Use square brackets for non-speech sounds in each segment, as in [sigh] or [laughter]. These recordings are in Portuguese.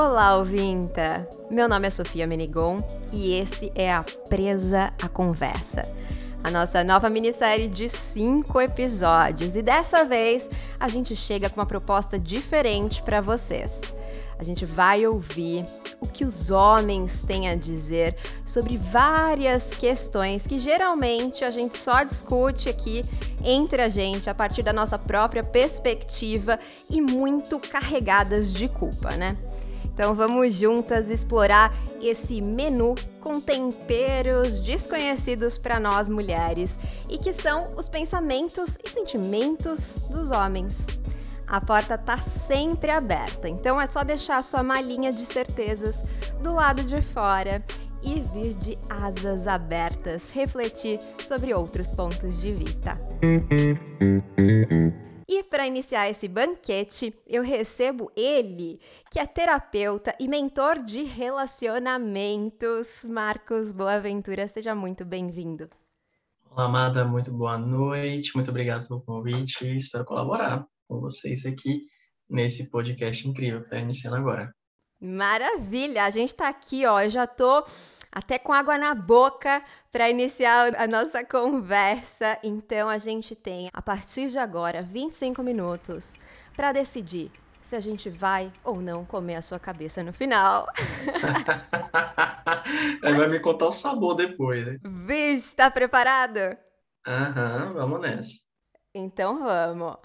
Olá, ouvinta! Meu nome é Sofia Menigon e esse é a Presa à Conversa, a nossa nova minissérie de cinco episódios. E dessa vez a gente chega com uma proposta diferente para vocês. A gente vai ouvir o que os homens têm a dizer sobre várias questões que geralmente a gente só discute aqui entre a gente a partir da nossa própria perspectiva e muito carregadas de culpa, né? Então vamos juntas explorar esse menu com temperos desconhecidos para nós mulheres e que são os pensamentos e sentimentos dos homens. A porta tá sempre aberta, então é só deixar a sua malinha de certezas do lado de fora e vir de asas abertas refletir sobre outros pontos de vista. Para iniciar esse banquete, eu recebo ele, que é terapeuta e mentor de relacionamentos, Marcos Boaventura. Seja muito bem-vindo. Olá, Amada, muito boa noite, muito obrigado pelo convite. Espero colaborar com vocês aqui nesse podcast incrível que está iniciando agora. Maravilha! A gente está aqui, ó. Eu já tô até com água na boca para iniciar a nossa conversa. Então a gente tem, a partir de agora, 25 minutos para decidir se a gente vai ou não comer a sua cabeça no final. [laughs] vai me contar o sabor depois, né? Vixe, tá preparado? Aham, vamos nessa. Então vamos.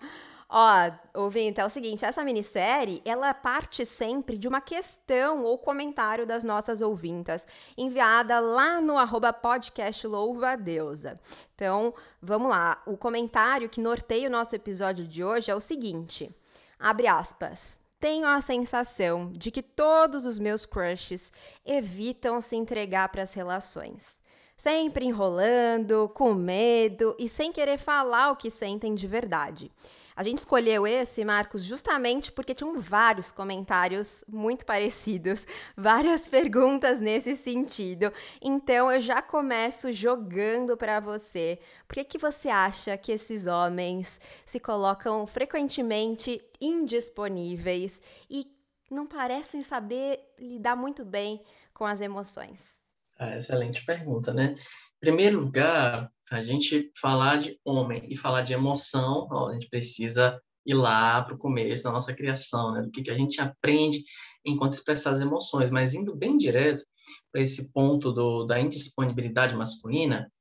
Ó, ouvinte, é o seguinte, essa minissérie, ela parte sempre de uma questão ou comentário das nossas ouvintas, enviada lá no arroba podcast Louva Deusa. Então, vamos lá. O comentário que norteia o nosso episódio de hoje é o seguinte, abre aspas, tenho a sensação de que todos os meus crushes evitam se entregar para as relações. Sempre enrolando, com medo e sem querer falar o que sentem de verdade. A gente escolheu esse, Marcos, justamente porque tinham vários comentários muito parecidos, [laughs] várias perguntas nesse sentido. Então eu já começo jogando para você. Por que, que você acha que esses homens se colocam frequentemente indisponíveis e não parecem saber lidar muito bem com as emoções? Ah, excelente pergunta, né? Em primeiro lugar, a gente falar de homem e falar de emoção, ó, a gente precisa ir lá para o começo da nossa criação, né? do que, que a gente aprende enquanto expressar as emoções, mas indo bem direto para esse ponto do, da indisponibilidade masculina,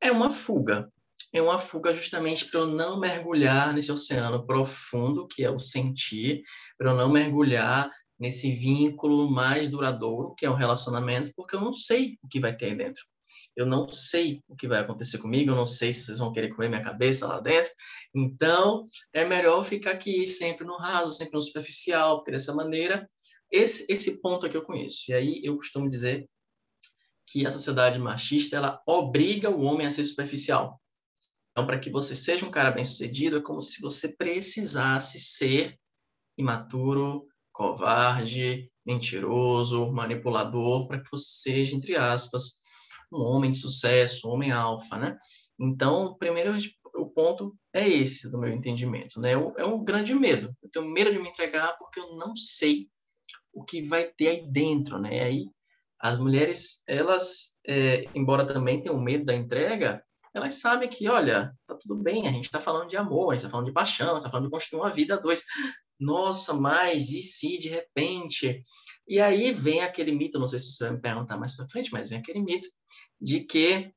é uma fuga. É uma fuga justamente para eu não mergulhar nesse oceano profundo, que é o sentir, para eu não mergulhar nesse vínculo mais duradouro, que é o relacionamento, porque eu não sei o que vai ter aí dentro eu não sei o que vai acontecer comigo, eu não sei se vocês vão querer comer minha cabeça lá dentro. Então, é melhor ficar aqui sempre no raso, sempre no superficial, porque dessa maneira, esse, esse ponto aqui eu conheço. E aí eu costumo dizer que a sociedade machista, ela obriga o homem a ser superficial. Então, para que você seja um cara bem-sucedido, é como se você precisasse ser imaturo, covarde, mentiroso, manipulador, para que você seja, entre aspas, um homem de sucesso, um homem alfa, né? Então, primeiro o ponto é esse do meu entendimento, né? É um grande medo. Eu tenho medo de me entregar porque eu não sei o que vai ter aí dentro, né? Aí as mulheres, elas, é, embora também tenham medo da entrega, elas sabem que, olha, tá tudo bem, a gente está falando de amor, a gente está falando de paixão, está falando de construir uma vida a dois. Nossa, mas e se de repente e aí vem aquele mito, não sei se você vai me perguntar mais para frente, mas vem aquele mito de que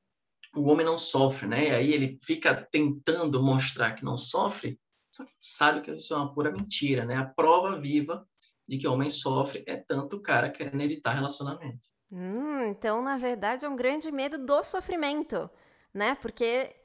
o homem não sofre, né? E aí ele fica tentando mostrar que não sofre, só que sabe que isso é uma pura mentira, né? A prova viva de que o homem sofre é tanto o cara querendo evitar relacionamento. Hum, então, na verdade, é um grande medo do sofrimento, né? Porque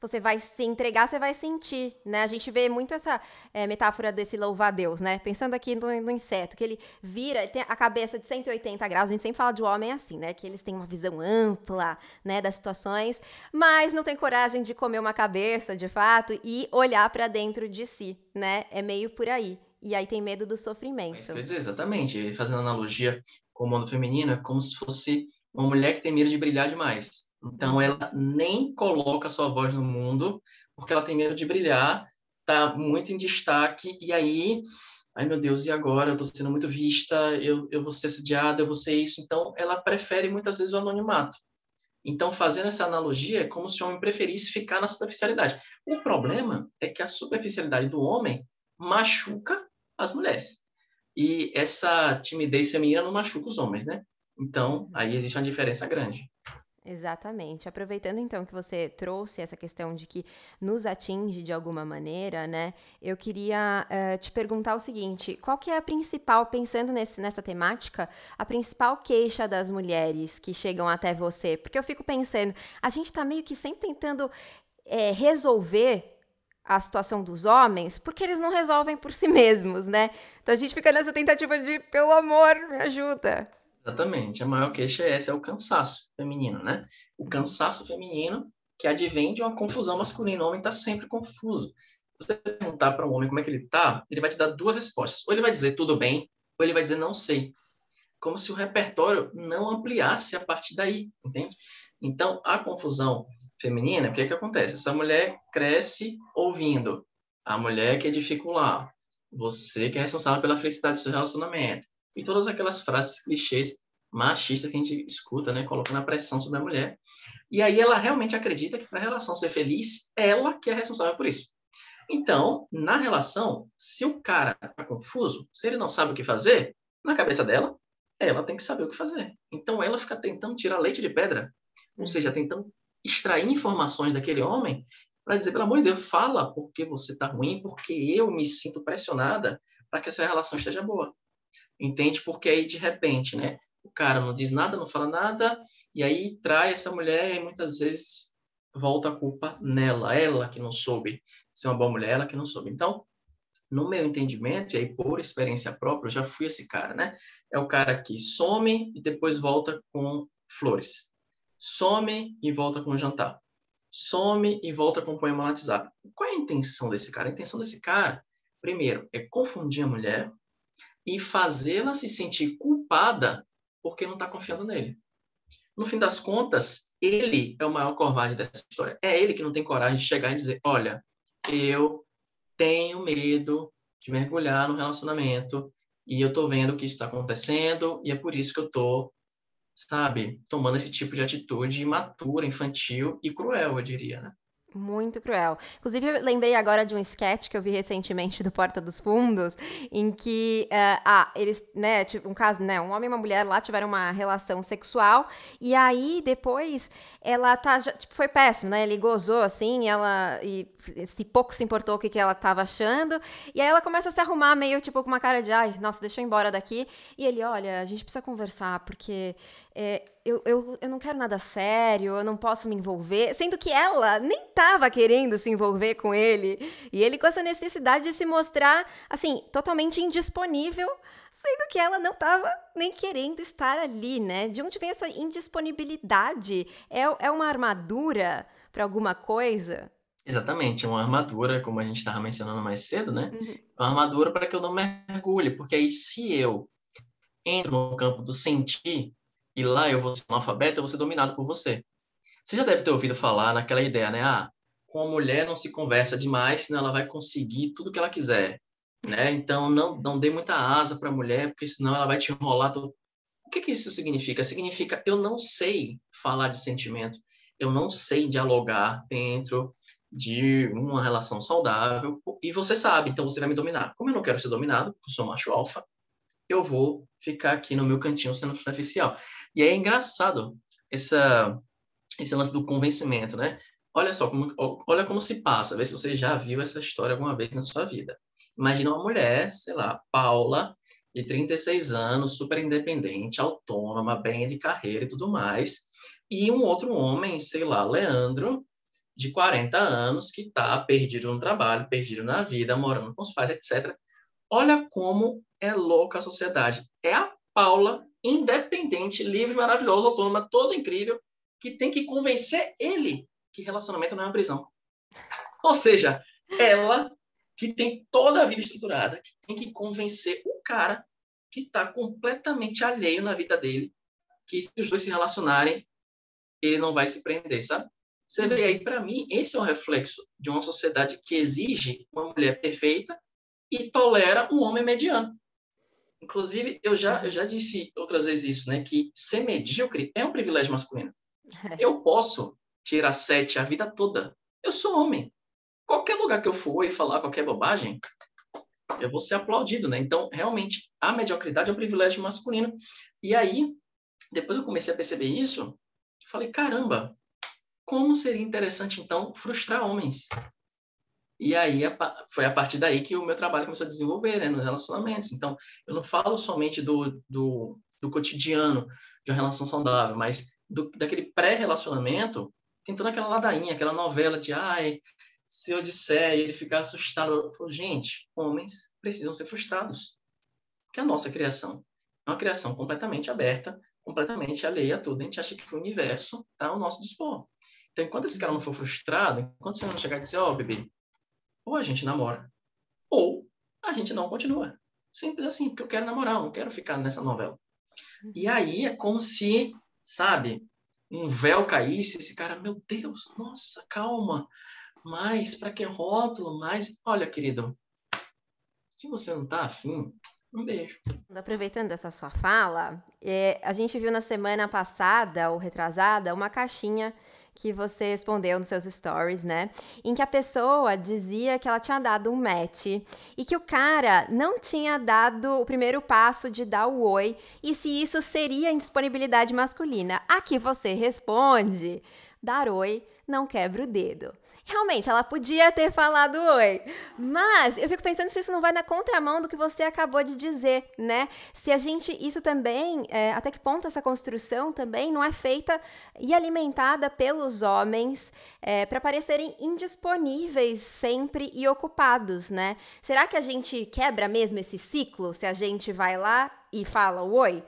você vai se entregar, você vai sentir, né? A gente vê muito essa é, metáfora desse louva-a-Deus, né? Pensando aqui no, no, inseto, que ele vira, tem a cabeça de 180 graus, a gente sempre fala de homem assim, né? Que eles têm uma visão ampla, né, das situações, mas não tem coragem de comer uma cabeça, de fato, e olhar para dentro de si, né? É meio por aí. E aí tem medo do sofrimento. Quer dizer, exatamente. Fazendo analogia com o mundo feminino, é como se fosse uma mulher que tem medo de brilhar demais. Então, ela nem coloca sua voz no mundo, porque ela tem medo de brilhar, tá muito em destaque, e aí ai meu Deus, e agora? Eu estou sendo muito vista, eu, eu vou ser assediada, eu vou ser isso. Então, ela prefere muitas vezes o anonimato. Então, fazendo essa analogia, é como se o homem preferisse ficar na superficialidade. O problema é que a superficialidade do homem machuca as mulheres. E essa timidez feminina não machuca os homens, né? Então, aí existe uma diferença grande. Exatamente. Aproveitando então que você trouxe essa questão de que nos atinge de alguma maneira, né? Eu queria uh, te perguntar o seguinte: qual que é a principal, pensando nesse, nessa temática, a principal queixa das mulheres que chegam até você? Porque eu fico pensando, a gente tá meio que sempre tentando é, resolver a situação dos homens, porque eles não resolvem por si mesmos, né? Então a gente fica nessa tentativa de, pelo amor, me ajuda. Exatamente. A maior queixa é essa, é o cansaço feminino, né? O cansaço feminino que advém de uma confusão masculina. O homem está sempre confuso. Você perguntar para um homem como é que ele está, ele vai te dar duas respostas. Ou ele vai dizer tudo bem, ou ele vai dizer não sei. Como se o repertório não ampliasse a partir daí, entende? Então, a confusão feminina, o que é que acontece? Essa mulher cresce ouvindo a mulher que é dificular, você que é responsável pela felicidade do seu relacionamento, e todas aquelas frases clichês machistas que a gente escuta, né, colocando a pressão sobre a mulher. E aí ela realmente acredita que para a relação ser feliz, ela que é responsável por isso. Então, na relação, se o cara está confuso, se ele não sabe o que fazer, na cabeça dela, ela tem que saber o que fazer. Então, ela fica tentando tirar leite de pedra, ou seja, tentando extrair informações daquele homem para dizer, pelo amor de Deus, fala porque você está ruim, porque eu me sinto pressionada para que essa relação esteja boa. Entende? Porque aí, de repente, né? O cara não diz nada, não fala nada, e aí trai essa mulher e muitas vezes volta a culpa nela, ela que não soube ser uma boa mulher, ela que não soube. Então, no meu entendimento, e aí por experiência própria, eu já fui esse cara, né? É o cara que some e depois volta com flores. Some e volta com jantar. Some e volta com poema no WhatsApp. Qual é a intenção desse cara? A intenção desse cara, primeiro, é confundir a mulher, e fazê-la se sentir culpada porque não está confiando nele. No fim das contas, ele é o maior covarde dessa história. É ele que não tem coragem de chegar e dizer: olha, eu tenho medo de mergulhar no relacionamento e eu tô vendo o que está acontecendo e é por isso que eu tô, sabe, tomando esse tipo de atitude imatura, infantil e cruel, eu diria, né? Muito cruel. Inclusive, eu lembrei agora de um sketch que eu vi recentemente do Porta dos Fundos, em que, uh, ah, eles, né, tipo, um caso, né, um homem e uma mulher lá tiveram uma relação sexual, e aí, depois, ela tá, já, tipo, foi péssimo, né, ele gozou, assim, ela, e se pouco se importou o que, que ela tava achando, e aí ela começa a se arrumar meio, tipo, com uma cara de, ai, nossa, deixa eu ir embora daqui, e ele, olha, a gente precisa conversar, porque é, eu, eu, eu não quero nada sério, eu não posso me envolver. Sendo que ela nem estava querendo se envolver com ele. E ele com essa necessidade de se mostrar, assim, totalmente indisponível, sendo que ela não estava nem querendo estar ali, né? De onde vem essa indisponibilidade? É, é uma armadura para alguma coisa? Exatamente, é uma armadura, como a gente estava mencionando mais cedo, né? Uhum. Uma armadura para que eu não mergulhe, porque aí se eu entro no campo do sentir, e lá eu vou ser analfabeto, eu vou ser dominado por você. Você já deve ter ouvido falar naquela ideia, né? Ah, com a mulher não se conversa demais, senão ela vai conseguir tudo que ela quiser, né? Então não não dê muita asa para a mulher, porque senão ela vai te enrolar todo. O que que isso significa? Significa eu não sei falar de sentimento, eu não sei dialogar dentro de uma relação saudável e você sabe, então você vai me dominar. Como eu não quero ser dominado, eu sou macho alfa, eu vou ficar aqui no meu cantinho sendo superficial. E é engraçado essa, esse lance do convencimento, né? Olha só, como, olha como se passa, vê se você já viu essa história alguma vez na sua vida. Imagina uma mulher, sei lá, Paula, de 36 anos, super independente, autônoma, bem de carreira e tudo mais, e um outro homem, sei lá, Leandro, de 40 anos, que está perdido no trabalho, perdido na vida, morando com os pais, etc. Olha como é louca a sociedade. É a Paula, independente, livre, maravilhosa, autônoma, toda incrível, que tem que convencer ele que relacionamento não é uma prisão. Ou seja, ela que tem toda a vida estruturada, que tem que convencer o cara que está completamente alheio na vida dele, que se os dois se relacionarem, ele não vai se prender, sabe? Você vê aí, para mim, esse é o reflexo de uma sociedade que exige uma mulher perfeita e tolera um homem mediano. Inclusive, eu já, eu já disse outras vezes isso, né? Que ser medíocre é um privilégio masculino. [laughs] Eu posso tirar sete a vida toda. Eu sou homem. Qualquer lugar que eu for e falar qualquer bobagem, eu vou ser aplaudido, né? Então, realmente, a mediocridade é um privilégio masculino. E aí, depois eu comecei a perceber isso, falei, caramba, como seria interessante, então, frustrar homens? E aí foi a partir daí que o meu trabalho começou a desenvolver, né, nos relacionamentos. Então, eu não falo somente do, do, do cotidiano de uma relação saudável, mas do, daquele pré-relacionamento, tem toda aquela ladainha, aquela novela de, ai, se eu disser e ele ficar assustado, eu falo, gente, homens precisam ser frustrados. Porque a nossa criação é uma criação completamente aberta, completamente alheia a tudo. A gente acha que o universo está ao nosso dispor. Então, enquanto esse cara não for frustrado, enquanto você não chegar e dizer, ó, oh, bebê, ou a gente namora, ou a gente não continua. Simples assim, porque eu quero namorar, eu não quero ficar nessa novela. E aí é como se, sabe, um véu caísse, esse cara, meu Deus, nossa, calma, mas para que rótulo, mais, olha, querido, se você não tá afim, um beijo. Aproveitando essa sua fala, é, a gente viu na semana passada, ou retrasada, uma caixinha que você respondeu nos seus stories, né? Em que a pessoa dizia que ela tinha dado um match e que o cara não tinha dado o primeiro passo de dar o oi e se isso seria indisponibilidade masculina. Aqui você responde: dar oi não quebra o dedo. Realmente, ela podia ter falado oi. Mas eu fico pensando se isso não vai na contramão do que você acabou de dizer, né? Se a gente. Isso também. É, até que ponto essa construção também não é feita e alimentada pelos homens é, para parecerem indisponíveis sempre e ocupados, né? Será que a gente quebra mesmo esse ciclo se a gente vai lá e fala oi?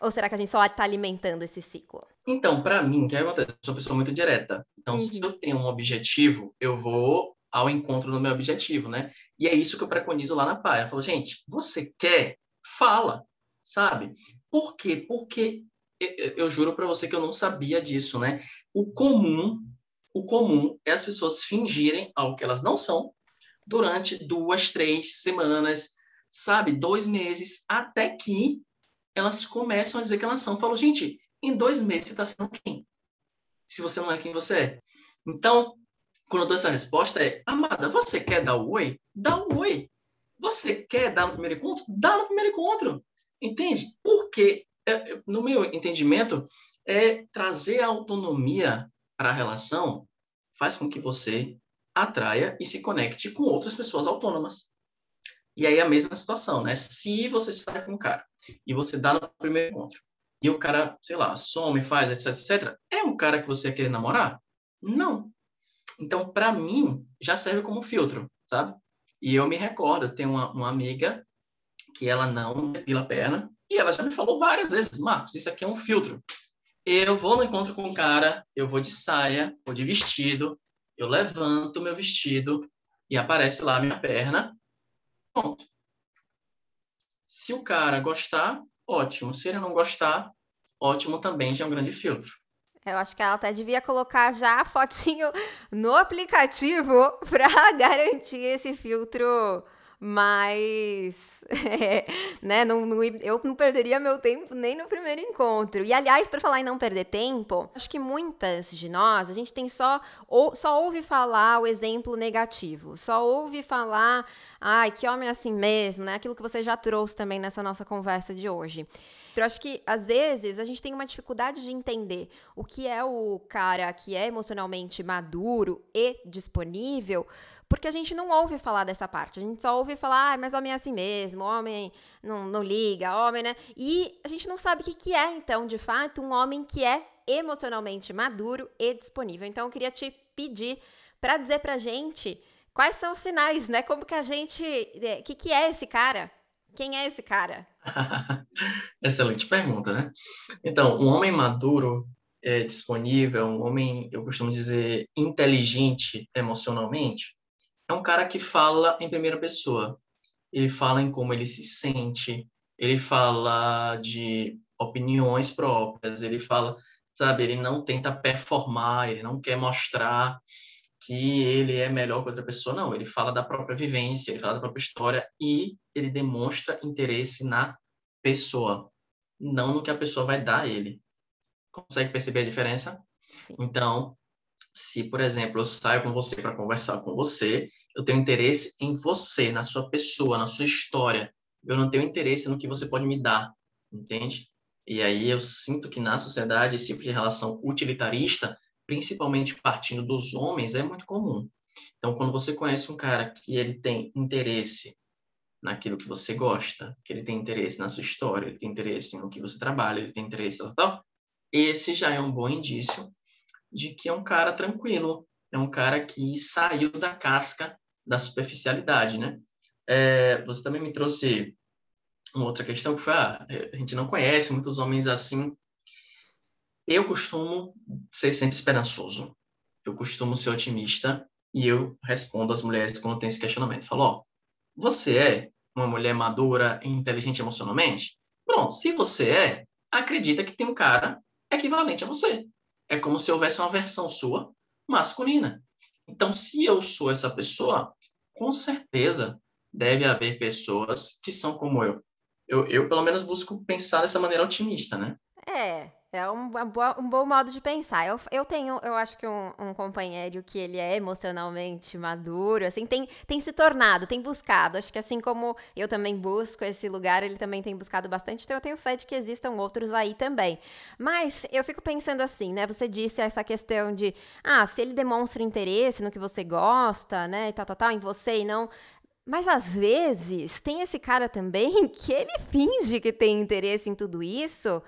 Ou será que a gente só está alimentando esse ciclo? Então, para mim, o que acontece? Eu sou uma pessoa muito direta. Então, uhum. se eu tenho um objetivo, eu vou ao encontro do meu objetivo, né? E é isso que eu preconizo lá na PAI. Eu falo, gente, você quer? Fala, sabe? Por quê? Porque eu, juro para você que eu não sabia disso, né? O comum, o comum é as pessoas fingirem algo que elas não são durante duas, três semanas, sabe? Dois meses, até que elas começam a dizer que elas são. Eu falo, gente, em dois meses você está sendo quem? Se você não é quem você é. Então, quando eu dou essa resposta é, amada, você quer dar o oi? Dá o oi. Você quer dar no primeiro encontro? Dá no primeiro encontro. Entende? Porque, é, no meu entendimento, é trazer a autonomia para a relação faz com que você atraia e se conecte com outras pessoas autônomas. E aí a mesma situação, né? Se você sai com um cara e você dá no primeiro encontro, e o cara, sei lá, some, faz, etc, etc, é um cara que você quer namorar? Não. Então, para mim, já serve como filtro, sabe? E eu me recordo, eu tenho uma, uma amiga que ela não depila a perna, e ela já me falou várias vezes, Marcos, isso aqui é um filtro. Eu vou no encontro com o cara, eu vou de saia, vou de vestido, eu levanto meu vestido e aparece lá minha perna. Pronto. Se o cara gostar, ótimo. Se ele não gostar, ótimo também, já é um grande filtro. Eu acho que ela até devia colocar já a fotinho no aplicativo [laughs] para garantir esse filtro mas é, [laughs] né, não, não, eu não perderia meu tempo nem no primeiro encontro. E aliás, para falar em não perder tempo, acho que muitas de nós, a gente tem só ou, só ouve falar o exemplo negativo, só ouve falar, ai, que homem é assim mesmo, né? Aquilo que você já trouxe também nessa nossa conversa de hoje. Eu acho que, às vezes, a gente tem uma dificuldade de entender o que é o cara que é emocionalmente maduro e disponível, porque a gente não ouve falar dessa parte. A gente só ouve falar, ah, mas homem é assim mesmo, homem não, não liga, homem, né? E a gente não sabe o que, é, então, de fato, um homem que é emocionalmente maduro e disponível. Então, eu queria te pedir para dizer pra gente quais são os sinais, né? Como que a gente. O é, que, que é esse cara? Quem é esse cara? [laughs] Excelente pergunta, né? Então, um homem maduro, é, disponível, um homem, eu costumo dizer, inteligente emocionalmente, é um cara que fala em primeira pessoa. Ele fala em como ele se sente, ele fala de opiniões próprias, ele fala, sabe, ele não tenta performar, ele não quer mostrar que ele é melhor que outra pessoa, não. Ele fala da própria vivência, ele fala da própria história e ele demonstra interesse na pessoa, não no que a pessoa vai dar a ele. Consegue perceber a diferença? Sim. Então, se, por exemplo, eu saio com você para conversar com você, eu tenho interesse em você, na sua pessoa, na sua história. Eu não tenho interesse no que você pode me dar, entende? E aí eu sinto que na sociedade esse tipo de relação utilitarista principalmente partindo dos homens, é muito comum. Então, quando você conhece um cara que ele tem interesse naquilo que você gosta, que ele tem interesse na sua história, ele tem interesse no que você trabalha, ele tem interesse tal, tal, esse já é um bom indício de que é um cara tranquilo, é um cara que saiu da casca da superficialidade, né? É, você também me trouxe uma outra questão que foi, ah, a gente não conhece muitos homens assim eu costumo ser sempre esperançoso. Eu costumo ser otimista e eu respondo às mulheres quando tem esse questionamento. Falo, ó, você é uma mulher madura e inteligente emocionalmente? Pronto, se você é, acredita que tem um cara equivalente a você. É como se houvesse uma versão sua masculina. Então, se eu sou essa pessoa, com certeza deve haver pessoas que são como eu. Eu, eu pelo menos, busco pensar dessa maneira otimista, né? É, é um, um bom modo de pensar. Eu, eu tenho, eu acho que um, um, companheiro que ele é emocionalmente maduro, assim, tem, tem se tornado, tem buscado. Acho que assim como eu também busco esse lugar, ele também tem buscado bastante, então eu tenho fé de que existam outros aí também. Mas eu fico pensando assim, né? Você disse essa questão de, ah, se ele demonstra interesse no que você gosta, né, e tal, tal, tal, em você e não mas às vezes tem esse cara também [laughs] que ele finge que tem interesse em tudo isso,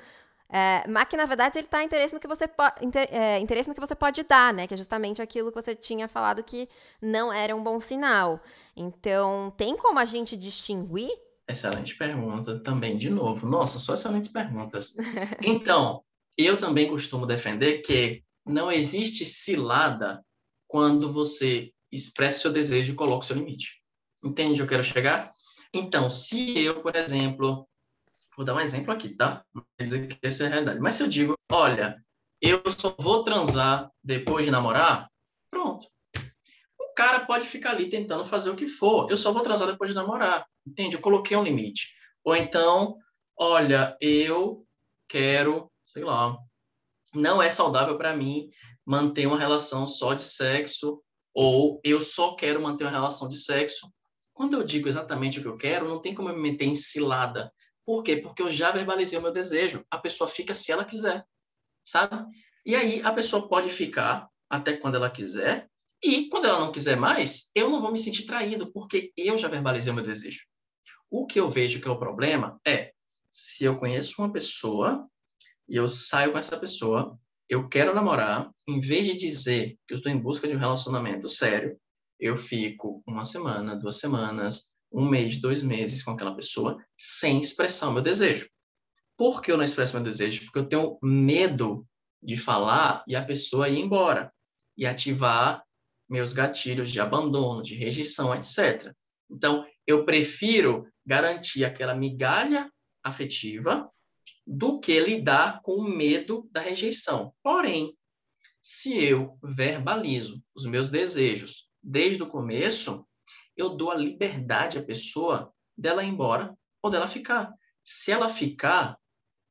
é, que na verdade ele está interesse no que você inter, é, interesse no que você pode dar, né? Que é justamente aquilo que você tinha falado que não era um bom sinal. Então, tem como a gente distinguir? Excelente pergunta também, de novo. Nossa, só excelentes perguntas. [laughs] Então, eu também costumo defender que não existe cilada quando você expressa seu desejo e coloca seu limite. Entende onde eu quero chegar? Então, se eu, por exemplo, Vou dar um exemplo aqui, tá? Quer dizer que essa é a realidade. Mas se eu digo, olha, eu só vou transar depois de namorar, pronto. O cara pode ficar ali tentando fazer o que for. Eu só vou transar depois de namorar. Entende? Eu coloquei um limite. Ou então, olha, eu quero, sei lá, não é saudável para mim manter uma relação só de sexo, ou eu só quero manter uma relação de sexo. Quando eu digo exatamente o que eu quero, não tem como eu me meter em cilada. Por quê? Porque eu já verbalizei o meu desejo. A pessoa fica se ela quiser, sabe? E aí a pessoa pode ficar até quando ela quiser, e quando ela não quiser mais, eu não vou me sentir traído, porque eu já verbalizei o meu desejo. O que eu vejo que é o problema é se eu conheço uma pessoa e eu saio com essa pessoa, eu quero namorar, em vez de dizer que eu estou em busca de um relacionamento sério, eu fico uma semana, duas semanas, um mês, dois meses com aquela pessoa sem expressar o meu desejo. Por que eu não expresso meu desejo? Porque eu tenho medo de falar e a pessoa ir embora e ativar meus gatilhos de abandono, de rejeição, etc. Então, eu prefiro garantir aquela migalha afetiva do que lidar com o medo da rejeição. Porém, se eu verbalizo os meus desejos desde o começo, eu dou a liberdade à pessoa dela ir embora ou dela ficar. Se ela ficar,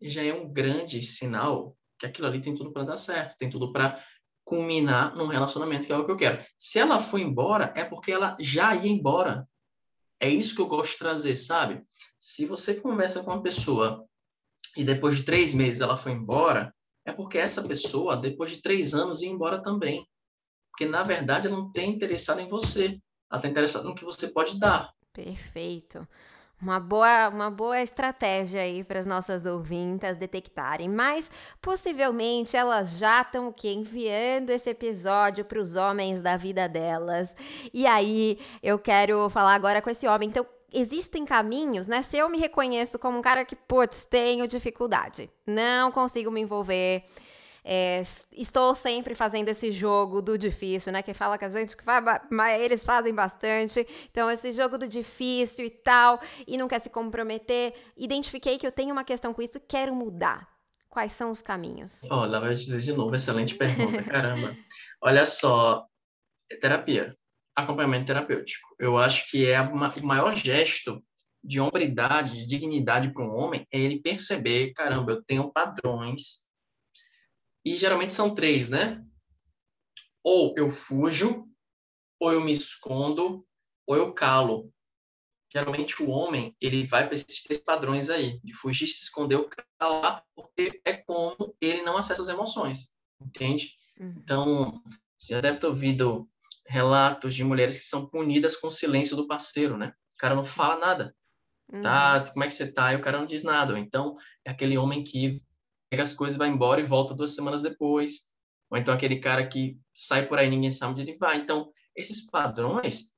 já é um grande sinal que aquilo ali tem tudo para dar certo, tem tudo para culminar num relacionamento que é o que eu quero. Se ela for embora, é porque ela já ia embora. É isso que eu gosto de trazer, sabe? Se você conversa com uma pessoa e depois de três meses ela foi embora, é porque essa pessoa, depois de três anos, ia embora também. Porque, na verdade, ela não tem interessado em você. Ela está interessada no que você pode dar. Perfeito. Uma boa, uma boa estratégia aí para as nossas ouvintas detectarem, mas possivelmente elas já estão o quê? enviando esse episódio para os homens da vida delas. E aí eu quero falar agora com esse homem. Então, existem caminhos, né? Se eu me reconheço como um cara que, putz, tenho dificuldade, não consigo me envolver, é, estou sempre fazendo esse jogo do difícil, né? Que fala que a gente que mas eles fazem bastante. Então, esse jogo do difícil e tal, e não quer se comprometer. Identifiquei que eu tenho uma questão com isso quero mudar. Quais são os caminhos? Olha, vai dizer de novo, excelente pergunta, [laughs] caramba. Olha só, terapia, acompanhamento terapêutico. Eu acho que é uma, o maior gesto de hombridade, de dignidade para um homem, é ele perceber, caramba, eu tenho padrões. E geralmente são três, né? Ou eu fujo, ou eu me escondo, ou eu calo. Geralmente o homem, ele vai para esses três padrões aí, de fugir, se esconder ou calar, porque é como ele não acessa as emoções, entende? Uhum. Então, você já deve ter ouvido relatos de mulheres que são punidas com o silêncio do parceiro, né? O cara não fala nada. Tá, uhum. como é que você tá? E o cara não diz nada. Então, é aquele homem que pega as coisas, vai embora e volta duas semanas depois. Ou então aquele cara que sai por aí ninguém sabe onde ele vai. Então, esses padrões,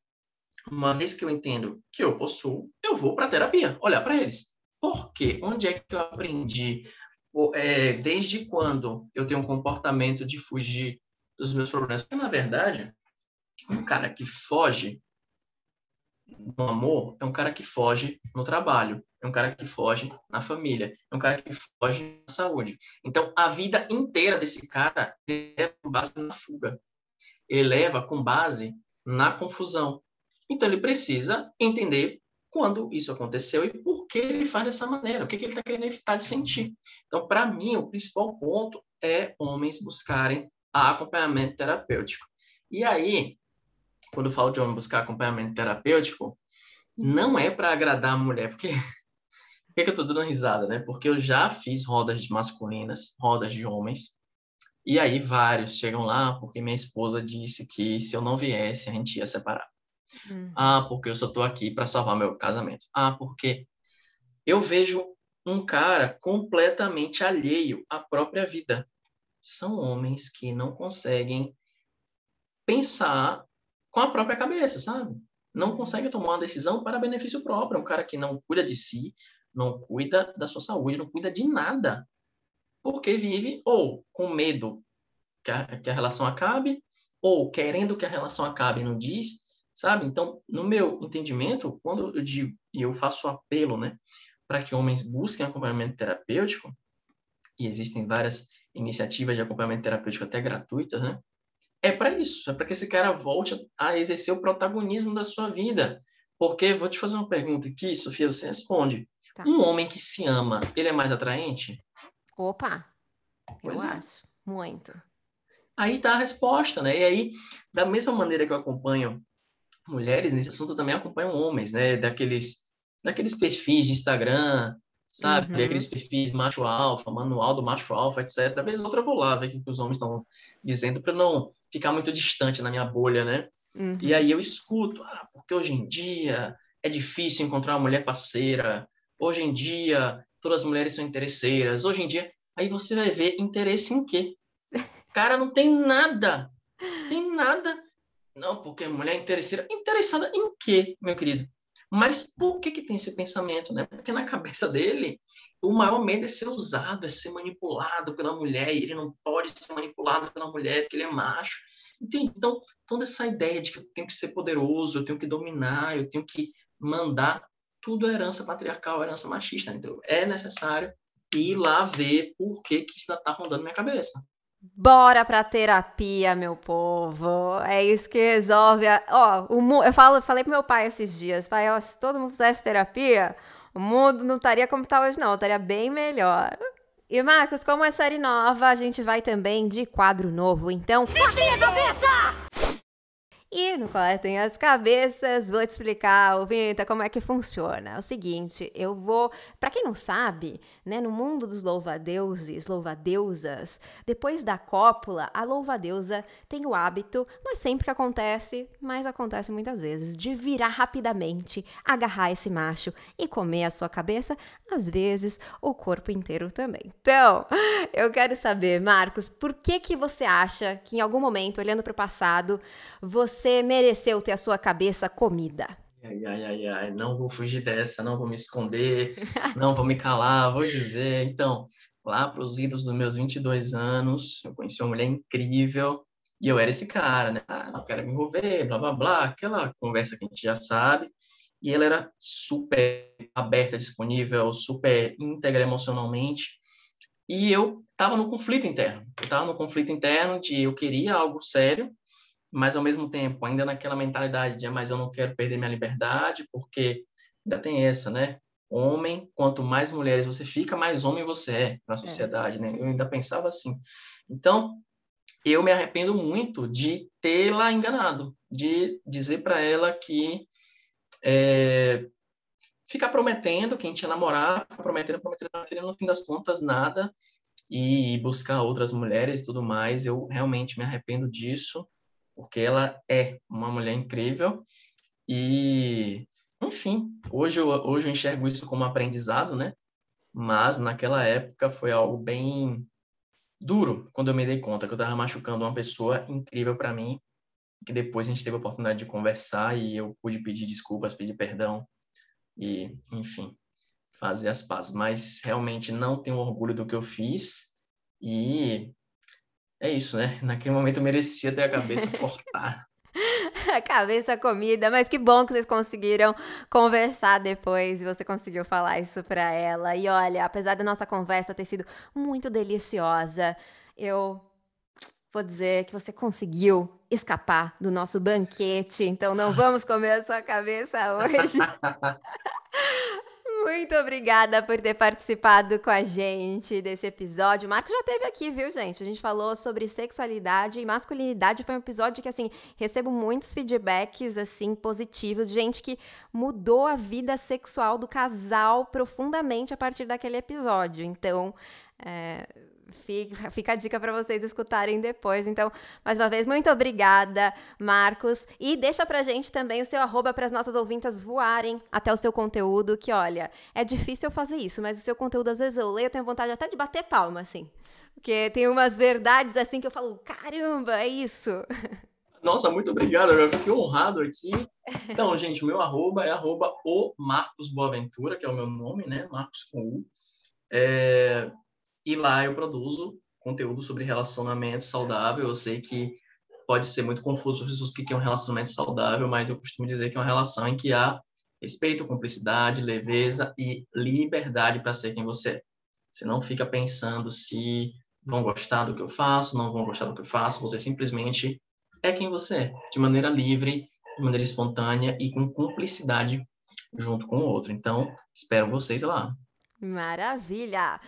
uma vez que eu entendo que eu possuo, eu vou para terapia, olhar para eles. Por quê? Onde é que eu aprendi? É, desde quando eu tenho um comportamento de fugir dos meus problemas? Porque, na verdade, um cara que foge no amor é um cara que foge no trabalho, é um cara que foge na família, é um cara que foge na saúde. Então, a vida inteira desse cara leva com base na fuga. Ele leva com base na confusão. Então, ele precisa entender quando isso aconteceu e por que ele faz dessa maneira, o que, que ele está querendo evitar de sentir. Então, para mim, o principal ponto é homens buscarem acompanhamento terapêutico. E aí, quando eu falo de homem buscar acompanhamento terapêutico, não é para agradar a mulher, porque por que, eu estou dando risada, né? Porque eu já fiz rodas de masculinas, rodas de homens, e aí vários chegam lá porque minha esposa disse que se eu não viesse a gente ia separar. Hum. Ah, porque eu só estou aqui para salvar meu casamento. Ah, porque eu vejo um cara completamente alheio à própria vida. São homens que não conseguem pensar com a própria cabeça, sabe? Não consegue tomar uma decisão para benefício próprio. Um cara que não cuida de si, não cuida da sua saúde, não cuida de nada. Porque vive ou com medo que a, que a relação acabe, ou querendo que a relação acabe não diz, sabe? Então, no meu entendimento, quando eu digo e eu faço apelo, né, para que homens busquem acompanhamento terapêutico, e existem várias iniciativas de acompanhamento terapêutico até gratuitas, né? é para isso, é para que esse cara volte a exercer o protagonismo da sua vida. Porque, vou te fazer uma pergunta aqui, Sofia, você responde. Tá. Um homem que se ama, ele é mais atraente? Opa, pois eu é. acho, muito. Aí tá a resposta, né? E aí, da mesma maneira que eu acompanho mulheres nesse assunto, eu também acompanho homens, né? Daqueles, daqueles perfis de Instagram, sabe? Uhum. Aqueles perfis macho alfa, manual do macho alfa, etc. Às vezes outra eu vou lá ver o que os homens estão dizendo para não ficar muito distante na minha bolha, né? Uhum. E aí eu escuto, ah, porque hoje em dia é difícil encontrar uma mulher parceira. Hoje em dia todas as mulheres são interesseiras. Hoje em dia, aí você vai ver interesse em quê? Cara, não tem nada. Tem nada. Não, porque mulher é interesseira. Interessada em quê, meu querido? Mas por que, que tem esse pensamento? Né? Porque na cabeça dele, o maior medo é ser usado, é ser manipulado pela mulher, e ele não pode ser manipulado pela mulher porque ele é macho. Entende? Então, toda essa ideia de que eu tenho que ser poderoso, eu tenho que dominar, eu tenho que mandar, tudo é herança patriarcal, herança machista. Então, é necessário ir lá ver por que, que isso está rondando minha cabeça. Bora pra terapia, meu povo. É isso que resolve. A... Ó, o eu falo, falei pro meu pai esses dias, pai, ó, se todo mundo fizesse terapia, o mundo não estaria como está hoje, não, estaria bem melhor. E Marcos, como é série nova, a gente vai também de quadro novo, então. Desvia a cabeça! E no Coletem as Cabeças, vou te explicar, ouvinte, como é que funciona. É o seguinte, eu vou. Para quem não sabe, né, no mundo dos louva-deuses, louva-deusas, depois da cópula, a louva-deusa tem o hábito, é sempre que acontece, mas acontece muitas vezes, de virar rapidamente, agarrar esse macho e comer a sua cabeça, às vezes o corpo inteiro também. Então, eu quero saber, Marcos, por que que você acha que em algum momento, olhando para o passado, você você mereceu ter a sua cabeça comida? Ai, ai, ai, ai, não vou fugir dessa, não vou me esconder, [laughs] não vou me calar, vou dizer. Então, lá para os idos dos meus 22 anos, eu conheci uma mulher incrível e eu era esse cara, né? Ah, não quero me envolver, blá, blá, blá, aquela conversa que a gente já sabe. E ela era super aberta, disponível, super íntegra emocionalmente. E eu estava no conflito interno. Eu estava no conflito interno de eu queria algo sério, mas ao mesmo tempo ainda naquela mentalidade de, ah, mas eu não quero perder minha liberdade, porque ainda tem essa, né? Homem, quanto mais mulheres você fica, mais homem você é na é. sociedade, é. né? Eu ainda pensava assim. Então, eu me arrependo muito de tê-la enganado, de dizer para ela que é, ficar prometendo que a gente ia namorar, prometendo, prometendo, prometendo, no fim das contas, nada, e buscar outras mulheres e tudo mais. Eu realmente me arrependo disso, porque ela é uma mulher incrível. E, enfim, hoje eu, hoje eu enxergo isso como aprendizado, né? Mas naquela época foi algo bem duro quando eu me dei conta que eu estava machucando uma pessoa incrível para mim, que depois a gente teve a oportunidade de conversar e eu pude pedir desculpas, pedir perdão e, enfim, fazer as pazes. Mas realmente não tenho orgulho do que eu fiz e é isso, né? Naquele momento eu merecia ter a cabeça [laughs] cortada. a cabeça comida, mas que bom que vocês conseguiram conversar depois e você conseguiu falar isso para ela. E olha, apesar da nossa conversa ter sido muito deliciosa, eu vou dizer que você conseguiu escapar do nosso banquete, então não [laughs] vamos comer a sua cabeça hoje. [laughs] Muito obrigada por ter participado com a gente desse episódio. O Marcos já teve aqui, viu, gente? A gente falou sobre sexualidade e masculinidade. Foi um episódio que, assim, recebo muitos feedbacks, assim, positivos. Gente que mudou a vida sexual do casal profundamente a partir daquele episódio. Então, é, Fica, fica a dica para vocês escutarem depois. Então, mais uma vez, muito obrigada, Marcos. E deixa pra gente também o seu arroba para as nossas ouvintas voarem até o seu conteúdo, que olha, é difícil eu fazer isso, mas o seu conteúdo, às vezes eu leio, eu tenho vontade até de bater palma, assim. Porque tem umas verdades assim que eu falo, caramba, é isso. [laughs] Nossa, muito obrigado, eu fiquei honrado aqui. Então, gente, o meu arroba é arroba o Marcos Boaventura, que é o meu nome, né? Marcos com U. É, e lá eu produzo conteúdo sobre relacionamento saudável. Eu sei que pode ser muito confuso para pessoas que querem um relacionamento saudável, mas eu costumo dizer que é uma relação em que há respeito, cumplicidade, leveza e liberdade para ser quem você é. Você não fica pensando se vão gostar do que eu faço, não vão gostar do que eu faço, você simplesmente é quem você é, de maneira livre, de maneira espontânea e com cumplicidade junto com o outro. Então, espero vocês lá. Maravilha!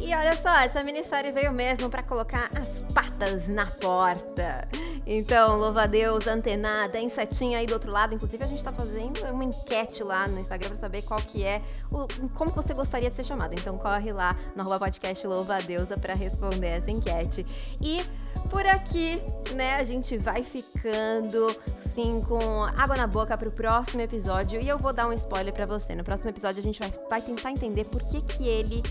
E olha só, essa minissérie veio mesmo para colocar as patas na porta. Então, louva a Deus, antenada, tem setinha aí do outro lado. Inclusive, a gente tá fazendo uma enquete lá no Instagram para saber qual que é, o, como você gostaria de ser chamada. Então, corre lá no podcast Louva a Deusa para responder essa enquete. E por aqui, né, a gente vai ficando, sim, com água na boca pro próximo episódio. E eu vou dar um spoiler para você. No próximo episódio, a gente vai, vai tentar entender por que que ele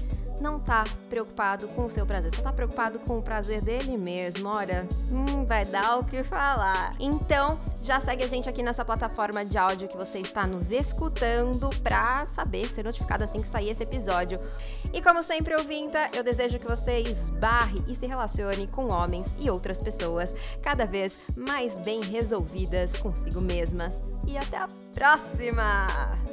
não tá preocupado com o seu prazer, só tá preocupado com o prazer dele mesmo. Olha, hum, vai dar o que falar. Então, já segue a gente aqui nessa plataforma de áudio que você está nos escutando pra saber, ser notificado assim que sair esse episódio. E como sempre, ouvinta, eu desejo que você esbarre e se relacione com homens e outras pessoas cada vez mais bem resolvidas consigo mesmas. E até a próxima!